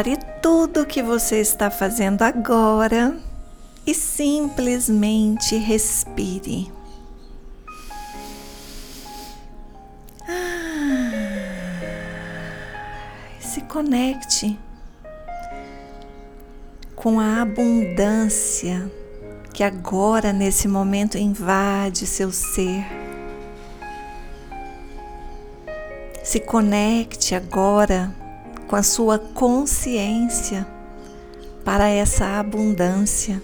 Pare tudo o que você está fazendo agora e simplesmente respire. se conecte com a abundância que agora, nesse momento, invade seu ser. Se conecte agora com a sua consciência para essa abundância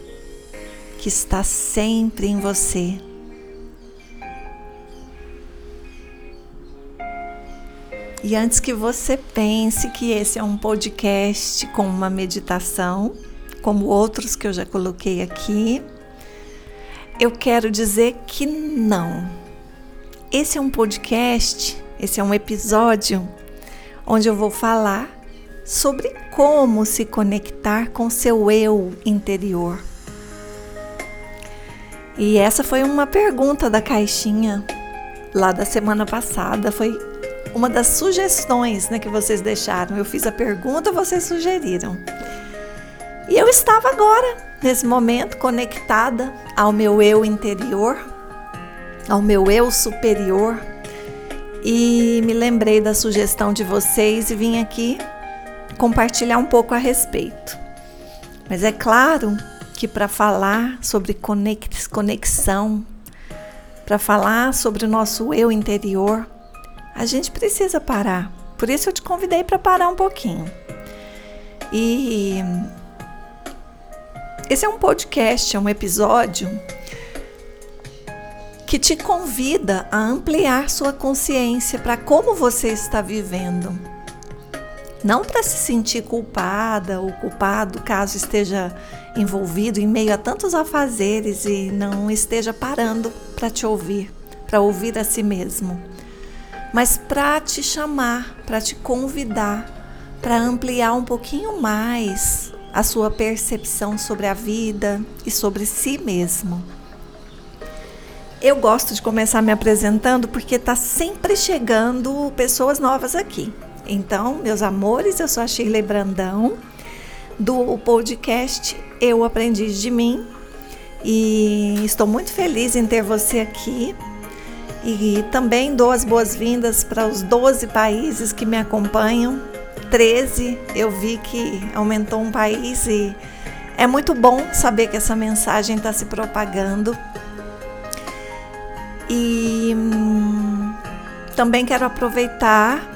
que está sempre em você. E antes que você pense que esse é um podcast com uma meditação, como outros que eu já coloquei aqui, eu quero dizer que não. Esse é um podcast, esse é um episódio onde eu vou falar sobre como se conectar com seu eu interior. E essa foi uma pergunta da caixinha lá da semana passada, foi uma das sugestões né, que vocês deixaram. Eu fiz a pergunta, vocês sugeriram. E eu estava agora, nesse momento, conectada ao meu eu interior, ao meu eu superior, e me lembrei da sugestão de vocês e vim aqui compartilhar um pouco a respeito. Mas é claro que para falar sobre conexão, para falar sobre o nosso eu interior, a gente precisa parar. Por isso eu te convidei para parar um pouquinho. E esse é um podcast, é um episódio que te convida a ampliar sua consciência para como você está vivendo. Não para se sentir culpada ou culpado caso esteja envolvido em meio a tantos afazeres e não esteja parando para te ouvir, para ouvir a si mesmo mas para te chamar, para te convidar, para ampliar um pouquinho mais a sua percepção sobre a vida e sobre si mesmo. Eu gosto de começar me apresentando porque está sempre chegando pessoas novas aqui. Então, meus amores, eu sou a Shirley Brandão do podcast Eu Aprendi de Mim e estou muito feliz em ter você aqui e também dou as boas-vindas para os 12 países que me acompanham. 13, eu vi que aumentou um país e é muito bom saber que essa mensagem está se propagando. E hum, também quero aproveitar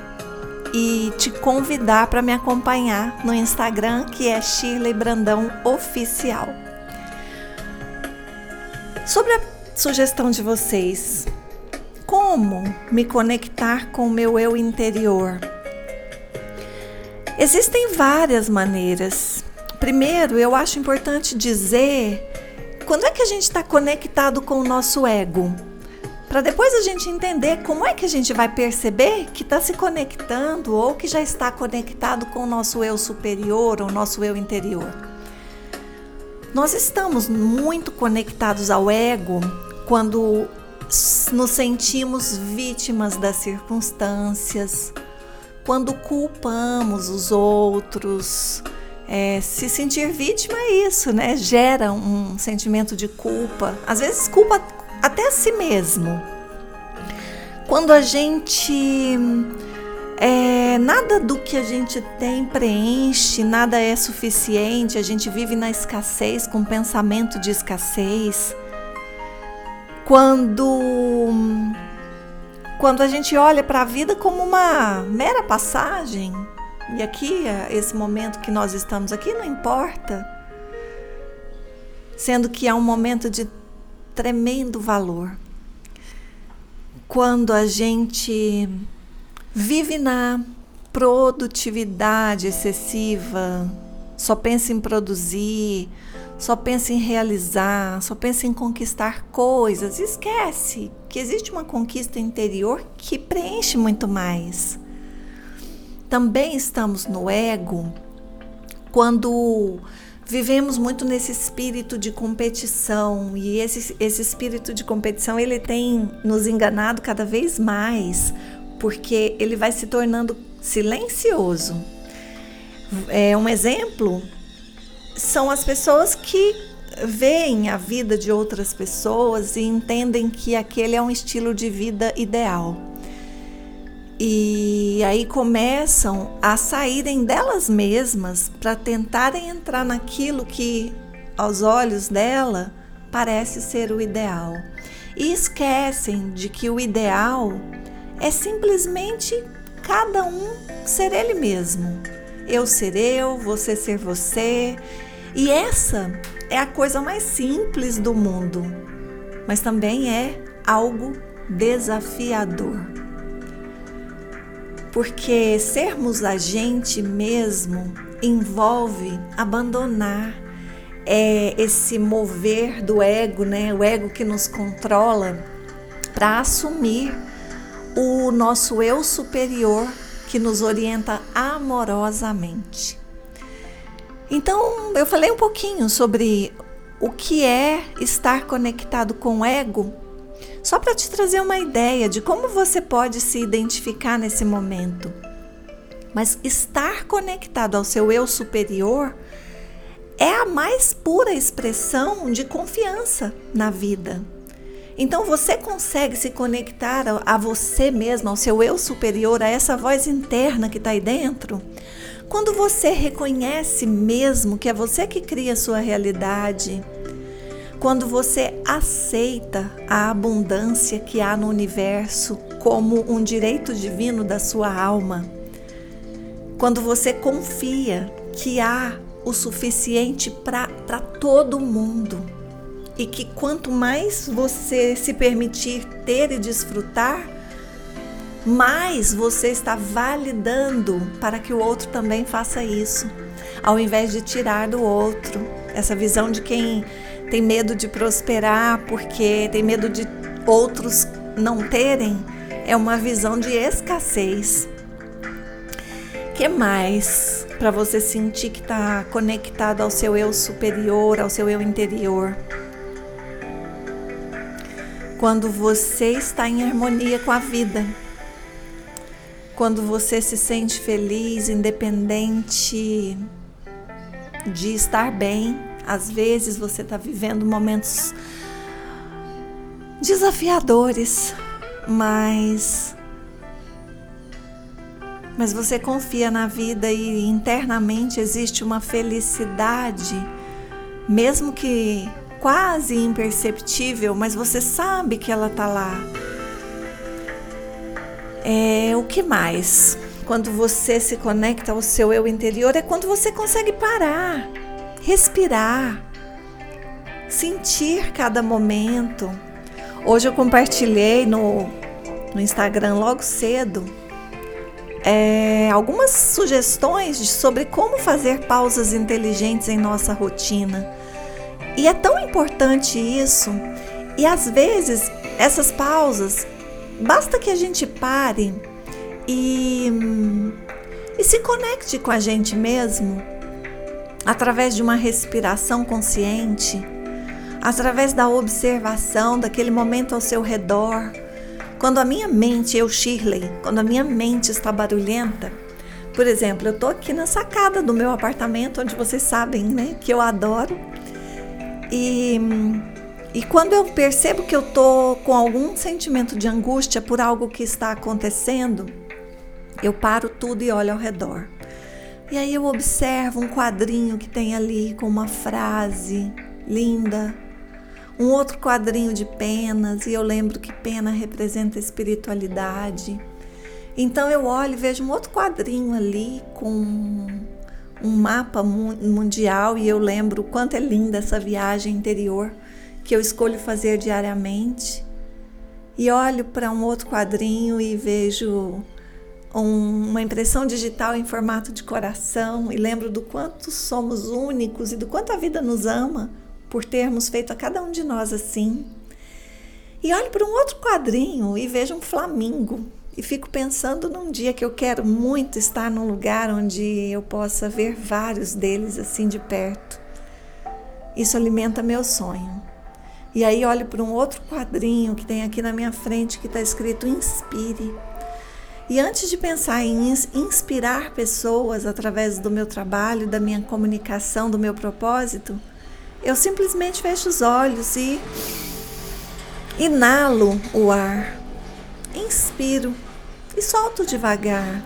e te convidar para me acompanhar no Instagram, que é Shirley Brandão Oficial. Sobre a sugestão de vocês, como me conectar com o meu eu interior? Existem várias maneiras. Primeiro, eu acho importante dizer quando é que a gente está conectado com o nosso ego. Para depois a gente entender como é que a gente vai perceber que está se conectando ou que já está conectado com o nosso eu superior ou nosso eu interior. Nós estamos muito conectados ao ego quando nos sentimos vítimas das circunstâncias, quando culpamos os outros. É, se sentir vítima é isso, né? Gera um sentimento de culpa, às vezes culpa até a si mesmo. Quando a gente é, nada do que a gente tem preenche, nada é suficiente, a gente vive na escassez, com pensamento de escassez quando quando a gente olha para a vida como uma mera passagem, e aqui esse momento que nós estamos aqui não importa, sendo que é um momento de tremendo valor. Quando a gente vive na produtividade excessiva, só pensa em produzir, só pensa em realizar, só pensa em conquistar coisas. Esquece que existe uma conquista interior que preenche muito mais. Também estamos no ego quando vivemos muito nesse espírito de competição e esse, esse espírito de competição ele tem nos enganado cada vez mais porque ele vai se tornando silencioso É um exemplo são as pessoas que veem a vida de outras pessoas e entendem que aquele é um estilo de vida ideal. E aí começam a saírem delas mesmas para tentarem entrar naquilo que, aos olhos dela, parece ser o ideal. E esquecem de que o ideal é simplesmente cada um ser ele mesmo. Eu ser eu, você ser você. E essa é a coisa mais simples do mundo, mas também é algo desafiador. Porque sermos a gente mesmo envolve abandonar é, esse mover do ego, né? O ego que nos controla, para assumir o nosso eu superior que nos orienta amorosamente. Então, eu falei um pouquinho sobre o que é estar conectado com o ego, só para te trazer uma ideia de como você pode se identificar nesse momento. Mas estar conectado ao seu eu superior é a mais pura expressão de confiança na vida. Então você consegue se conectar a, você mesmo, ao seu eu superior, a essa voz interna que está aí dentro? Quando você reconhece mesmo que é você que cria a sua realidade, quando você aceita a abundância que há no universo como um direito divino da sua alma, quando você confia que há o suficiente para todo mundo e que quanto mais você se permitir ter e desfrutar, mais você está validando para que o outro também faça isso, ao invés de tirar do outro. Essa visão de quem tem medo de prosperar porque tem medo de outros não terem é uma visão de escassez. Que mais para você sentir que está conectado ao seu eu superior, ao seu eu interior? Quando você está em harmonia com a vida quando você se sente feliz, independente de estar bem. Às vezes você está vivendo momentos desafiadores, mas mas você confia na vida e internamente existe uma felicidade, mesmo que quase imperceptível, mas você sabe que ela está lá. É, o que mais? Quando você se conecta ao seu eu interior, é quando você consegue parar, respirar, sentir cada momento. Hoje eu compartilhei no, no Instagram logo cedo é, algumas sugestões de, sobre como fazer pausas inteligentes em nossa rotina. E é tão importante isso. E às vezes essas pausas Basta que a gente pare e, e se conecte com a gente mesmo através de uma respiração consciente, através da observação daquele momento ao seu redor. Quando a minha mente, eu Shirley, quando a minha mente está barulhenta, por exemplo, eu estou aqui na sacada do meu apartamento, onde vocês sabem, né, que eu adoro. E e quando eu percebo que eu tô com algum sentimento de angústia por algo que está acontecendo, eu paro tudo e olho ao redor. E aí eu observo um quadrinho que tem ali com uma frase linda, um outro quadrinho de penas, e eu lembro que pena representa espiritualidade. Então eu olho e vejo um outro quadrinho ali com um mapa mundial e eu lembro quanto é linda essa viagem interior que eu escolho fazer diariamente e olho para um outro quadrinho e vejo uma impressão digital em formato de coração e lembro do quanto somos únicos e do quanto a vida nos ama por termos feito a cada um de nós assim. E olho para um outro quadrinho e vejo um flamingo e fico pensando num dia que eu quero muito estar num lugar onde eu possa ver vários deles assim de perto. Isso alimenta meu sonho. E aí olho para um outro quadrinho que tem aqui na minha frente que está escrito inspire. E antes de pensar em inspirar pessoas através do meu trabalho, da minha comunicação, do meu propósito, eu simplesmente fecho os olhos e inalo o ar, inspiro e solto devagar.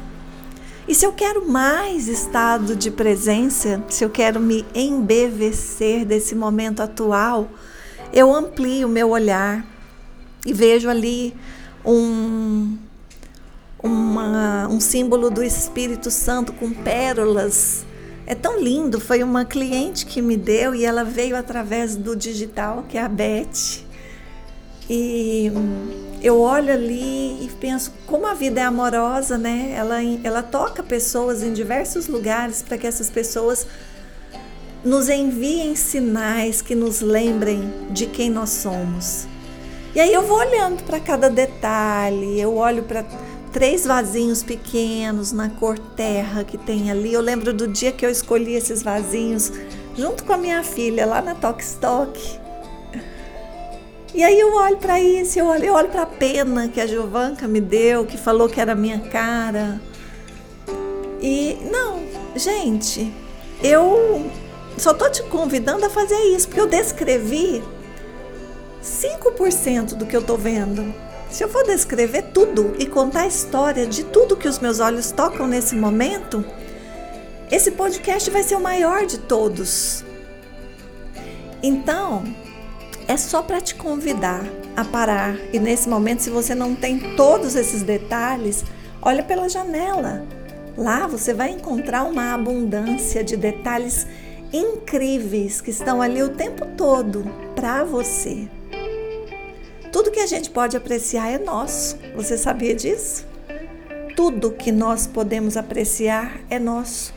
E se eu quero mais estado de presença, se eu quero me embevecer desse momento atual, eu amplio o meu olhar e vejo ali um, uma, um símbolo do Espírito Santo com pérolas. É tão lindo. Foi uma cliente que me deu e ela veio através do digital, que é a Beth. E eu olho ali e penso como a vida é amorosa, né? Ela, ela toca pessoas em diversos lugares para que essas pessoas nos enviem sinais que nos lembrem de quem nós somos. E aí eu vou olhando para cada detalhe, eu olho para três vasinhos pequenos na cor terra que tem ali. Eu lembro do dia que eu escolhi esses vasinhos junto com a minha filha lá na Tok Stock. E aí eu olho para isso, eu olho, eu olho para a pena que a Giovanca me deu, que falou que era minha cara. E não, gente, eu só tô te convidando a fazer isso, porque eu descrevi 5% do que eu tô vendo. Se eu for descrever tudo e contar a história de tudo que os meus olhos tocam nesse momento, esse podcast vai ser o maior de todos. Então, é só para te convidar a parar. E nesse momento, se você não tem todos esses detalhes, olha pela janela. Lá você vai encontrar uma abundância de detalhes incríveis que estão ali o tempo todo para você. Tudo que a gente pode apreciar é nosso. Você sabia disso? Tudo que nós podemos apreciar é nosso.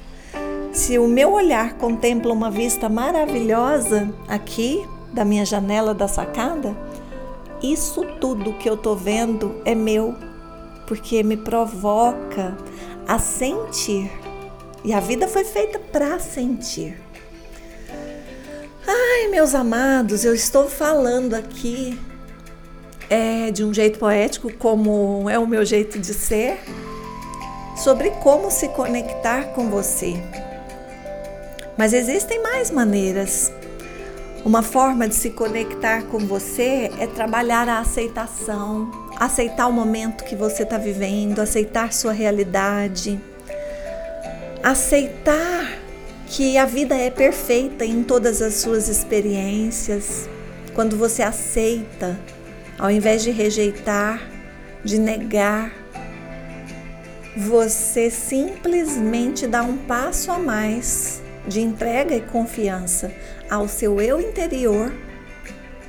Se o meu olhar contempla uma vista maravilhosa aqui, da minha janela da sacada, isso tudo que eu tô vendo é meu, porque me provoca a sentir. E a vida foi feita para sentir. Ai, meus amados, eu estou falando aqui é, de um jeito poético, como é o meu jeito de ser, sobre como se conectar com você. Mas existem mais maneiras. Uma forma de se conectar com você é trabalhar a aceitação, aceitar o momento que você está vivendo, aceitar sua realidade, aceitar que a vida é perfeita em todas as suas experiências. Quando você aceita, ao invés de rejeitar, de negar, você simplesmente dá um passo a mais de entrega e confiança ao seu eu interior,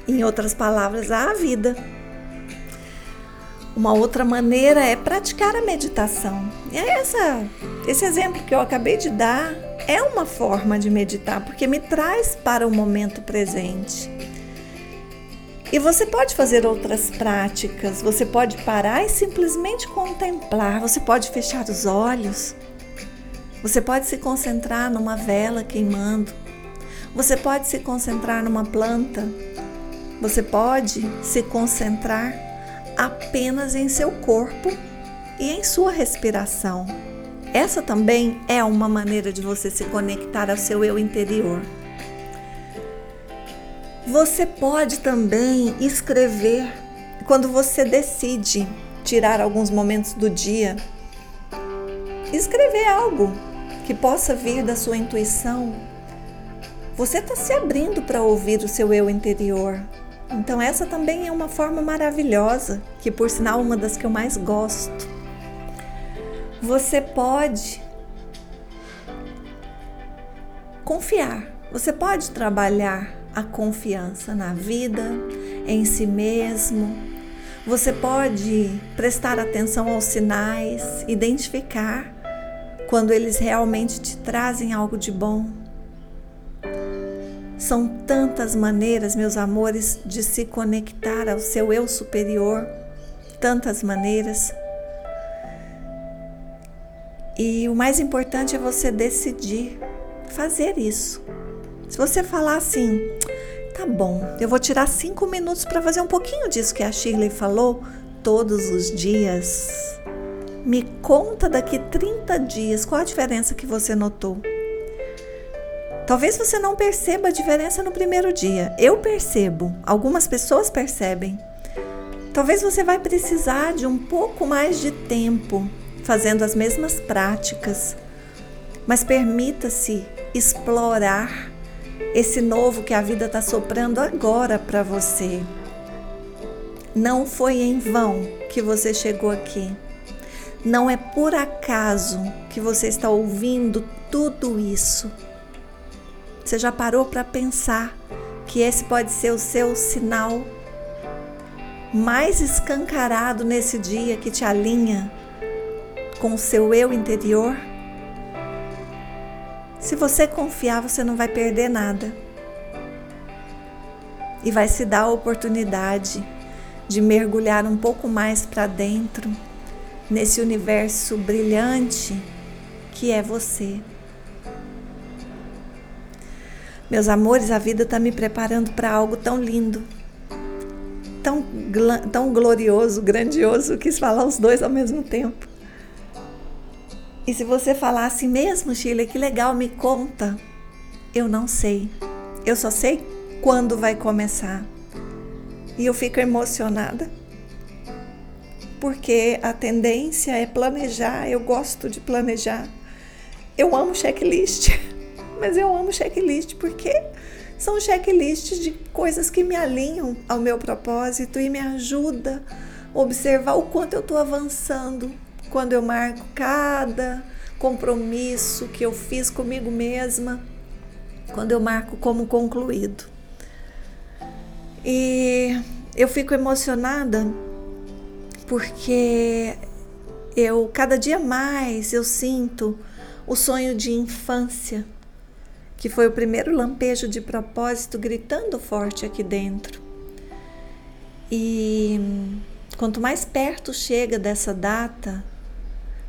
em outras palavras, à vida. Uma outra maneira é praticar a meditação. E essa, esse exemplo que eu acabei de dar é uma forma de meditar, porque me traz para o momento presente. E você pode fazer outras práticas, você pode parar e simplesmente contemplar, você pode fechar os olhos, você pode se concentrar numa vela queimando, você pode se concentrar numa planta. Você pode se concentrar apenas em seu corpo e em sua respiração. Essa também é uma maneira de você se conectar ao seu eu interior. Você pode também escrever quando você decide tirar alguns momentos do dia. Escrever algo que possa vir da sua intuição, você está se abrindo para ouvir o seu eu interior. Então, essa também é uma forma maravilhosa, que por sinal, uma das que eu mais gosto. Você pode confiar, você pode trabalhar a confiança na vida, em si mesmo. Você pode prestar atenção aos sinais, identificar quando eles realmente te trazem algo de bom são tantas maneiras, meus amores, de se conectar ao seu eu superior, tantas maneiras. E o mais importante é você decidir fazer isso. Se você falar assim, tá bom, eu vou tirar cinco minutos para fazer um pouquinho disso que a Shirley falou todos os dias. Me conta daqui 30 dias qual a diferença que você notou. Talvez você não perceba a diferença no primeiro dia. Eu percebo, algumas pessoas percebem. Talvez você vai precisar de um pouco mais de tempo fazendo as mesmas práticas, mas permita-se explorar esse novo que a vida está soprando agora para você. Não foi em vão que você chegou aqui. Não é por acaso que você está ouvindo tudo isso. Você já parou para pensar que esse pode ser o seu sinal mais escancarado nesse dia que te alinha com o seu eu interior? Se você confiar, você não vai perder nada. E vai se dar a oportunidade de mergulhar um pouco mais para dentro nesse universo brilhante que é você. Meus amores, a vida está me preparando para algo tão lindo, tão, tão glorioso, grandioso, quis falar os dois ao mesmo tempo. E se você falasse mesmo, Sheila, que legal, me conta. Eu não sei. Eu só sei quando vai começar. E eu fico emocionada. Porque a tendência é planejar, eu gosto de planejar. Eu amo checklist, mas eu amo checklist porque são checklists de coisas que me alinham ao meu propósito e me ajuda a observar o quanto eu estou avançando quando eu marco cada compromisso que eu fiz comigo mesma, quando eu marco como concluído. E eu fico emocionada porque eu cada dia mais eu sinto o sonho de infância, que foi o primeiro lampejo de propósito gritando forte aqui dentro. E quanto mais perto chega dessa data,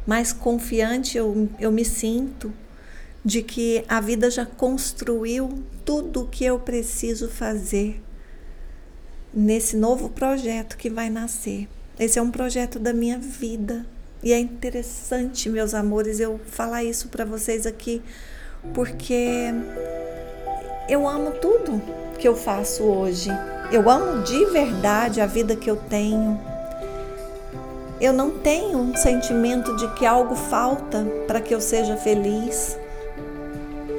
mais confiante eu, eu me sinto de que a vida já construiu tudo o que eu preciso fazer nesse novo projeto que vai nascer. Esse é um projeto da minha vida. E é interessante, meus amores, eu falar isso para vocês aqui, porque eu amo tudo que eu faço hoje. Eu amo de verdade a vida que eu tenho. Eu não tenho um sentimento de que algo falta para que eu seja feliz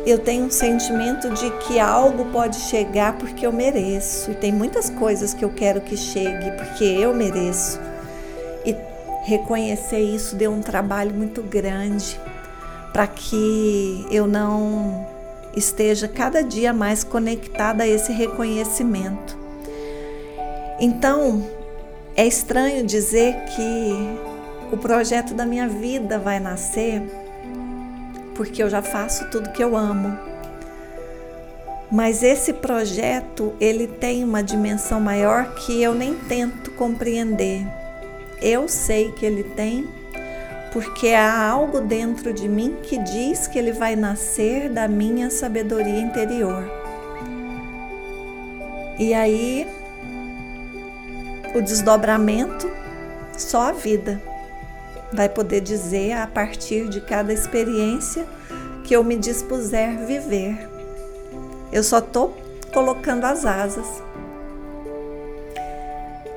eu tenho um sentimento de que algo pode chegar porque eu mereço. E tem muitas coisas que eu quero que chegue porque eu mereço. E reconhecer isso deu um trabalho muito grande para que eu não esteja cada dia mais conectada a esse reconhecimento. Então, é estranho dizer que o projeto da minha vida vai nascer porque eu já faço tudo que eu amo. Mas esse projeto, ele tem uma dimensão maior que eu nem tento compreender. Eu sei que ele tem, porque há algo dentro de mim que diz que ele vai nascer da minha sabedoria interior. E aí, o desdobramento, só a vida vai poder dizer a partir de cada experiência que eu me dispuser viver. Eu só estou colocando as asas.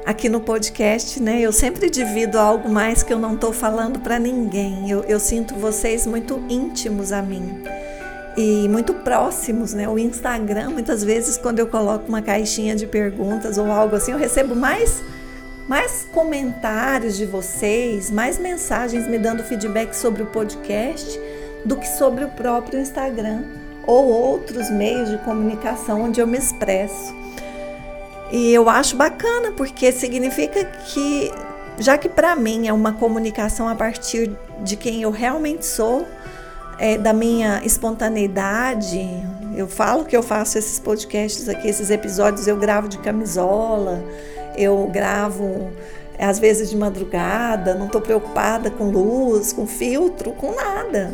Aqui no podcast, né, eu sempre divido algo mais que eu não estou falando para ninguém. Eu, eu sinto vocês muito íntimos a mim e muito próximos, né? O Instagram, muitas vezes, quando eu coloco uma caixinha de perguntas ou algo assim, eu recebo mais mais comentários de vocês, mais mensagens me dando feedback sobre o podcast do que sobre o próprio Instagram ou outros meios de comunicação onde eu me expresso. E eu acho bacana porque significa que, já que para mim é uma comunicação a partir de quem eu realmente sou, é, da minha espontaneidade, eu falo que eu faço esses podcasts aqui, esses episódios eu gravo de camisola eu gravo às vezes de madrugada, não estou preocupada com luz, com filtro, com nada.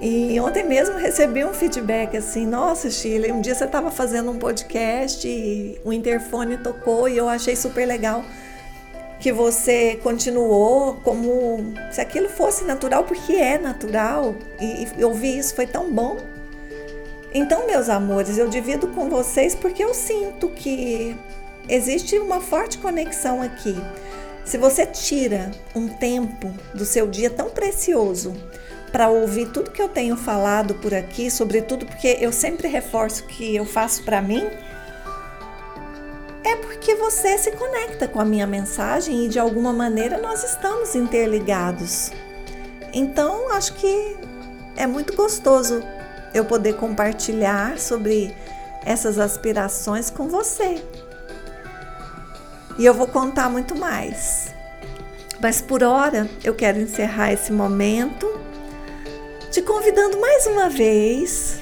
E ontem mesmo recebi um feedback assim: Nossa, Chile, um dia você estava fazendo um podcast e o interfone tocou e eu achei super legal. Que você continuou como se aquilo fosse natural, porque é natural. E, e ouvir isso foi tão bom. Então, meus amores, eu divido com vocês porque eu sinto que existe uma forte conexão aqui. Se você tira um tempo do seu dia tão precioso para ouvir tudo que eu tenho falado por aqui, sobretudo porque eu sempre reforço que eu faço para mim, é porque você se conecta com a minha mensagem e de alguma maneira nós estamos interligados. Então, acho que é muito gostoso eu poder compartilhar sobre essas aspirações com você. E eu vou contar muito mais. Mas por hora eu quero encerrar esse momento te convidando mais uma vez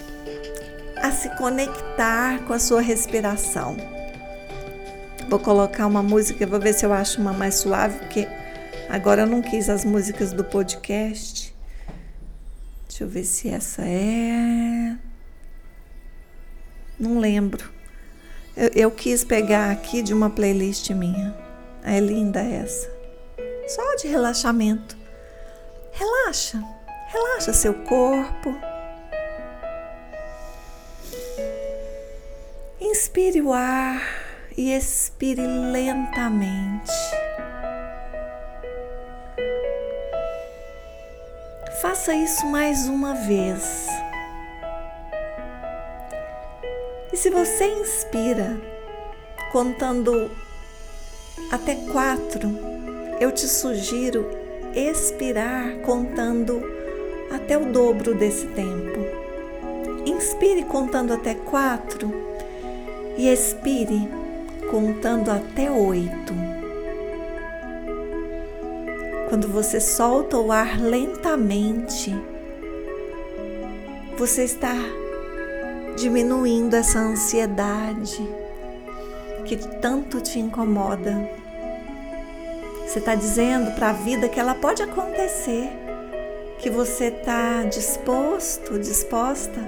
a se conectar com a sua respiração. Vou colocar uma música, vou ver se eu acho uma mais suave, porque agora eu não quis as músicas do podcast. Deixa eu ver se essa é. Não lembro. Eu, eu quis pegar aqui de uma playlist minha. É linda essa. Só de relaxamento. Relaxa. Relaxa seu corpo. Inspire o ar e expire lentamente. Faça isso mais uma vez. E se você inspira contando até quatro, eu te sugiro expirar contando até o dobro desse tempo. Inspire contando até quatro e expire contando até oito. Quando você solta o ar lentamente, você está diminuindo essa ansiedade que tanto te incomoda. Você está dizendo para a vida que ela pode acontecer, que você está disposto, disposta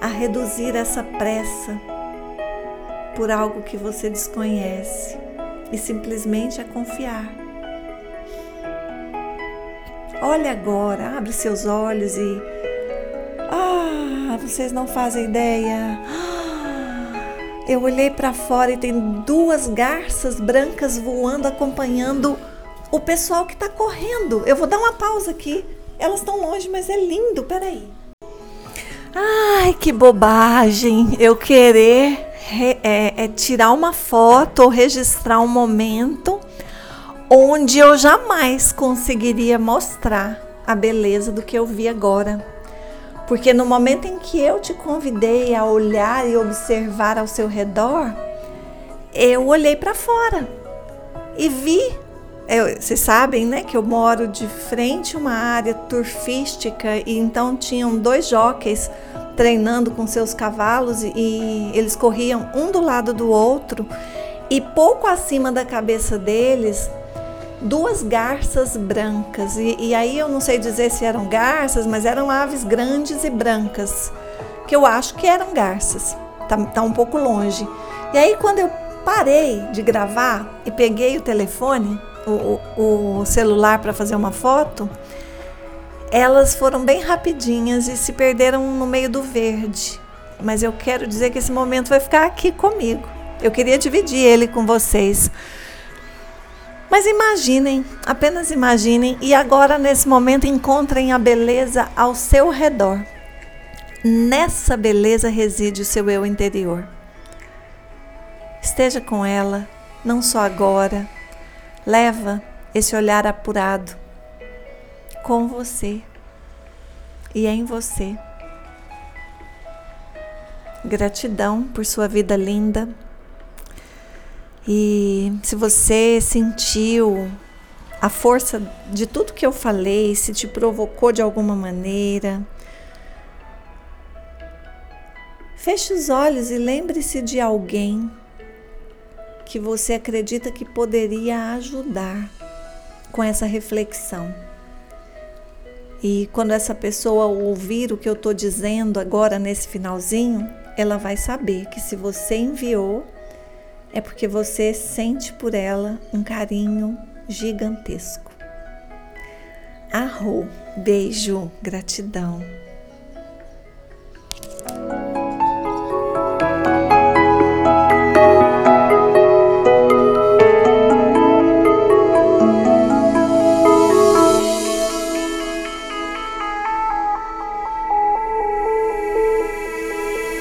a reduzir essa pressa por algo que você desconhece e simplesmente a confiar. Olhe agora, abre seus olhos e ah, vocês não fazem ideia. Eu olhei para fora e tem duas garças brancas voando acompanhando o pessoal que está correndo. Eu vou dar uma pausa aqui. Elas estão longe, mas é lindo. Peraí. Ai, que bobagem! Eu querer é, é tirar uma foto ou registrar um momento onde eu jamais conseguiria mostrar a beleza do que eu vi agora. Porque no momento em que eu te convidei a olhar e observar ao seu redor, eu olhei para fora e vi. Eu, vocês sabem, né, que eu moro de frente a uma área turfística e então tinham dois jockeys treinando com seus cavalos e eles corriam um do lado do outro e pouco acima da cabeça deles duas garças brancas. E, e, aí eu não sei dizer se eram garças, mas eram aves grandes e brancas, que eu acho que eram garças. Tá, tá um pouco longe. E aí quando eu parei de gravar e peguei o telefone, o, o, o celular para fazer uma foto, elas foram bem rapidinhas e se perderam no meio do verde. Mas eu quero dizer que esse momento vai ficar aqui comigo. Eu queria dividir ele com vocês. Mas imaginem, apenas imaginem e agora nesse momento encontrem a beleza ao seu redor. Nessa beleza reside o seu eu interior. Esteja com ela, não só agora. Leva esse olhar apurado com você e em você. Gratidão por sua vida linda. E se você sentiu a força de tudo que eu falei, se te provocou de alguma maneira, feche os olhos e lembre-se de alguém que você acredita que poderia ajudar com essa reflexão. E quando essa pessoa ouvir o que eu estou dizendo agora nesse finalzinho, ela vai saber que se você enviou, é porque você sente por ela um carinho gigantesco. Arro, beijo, gratidão.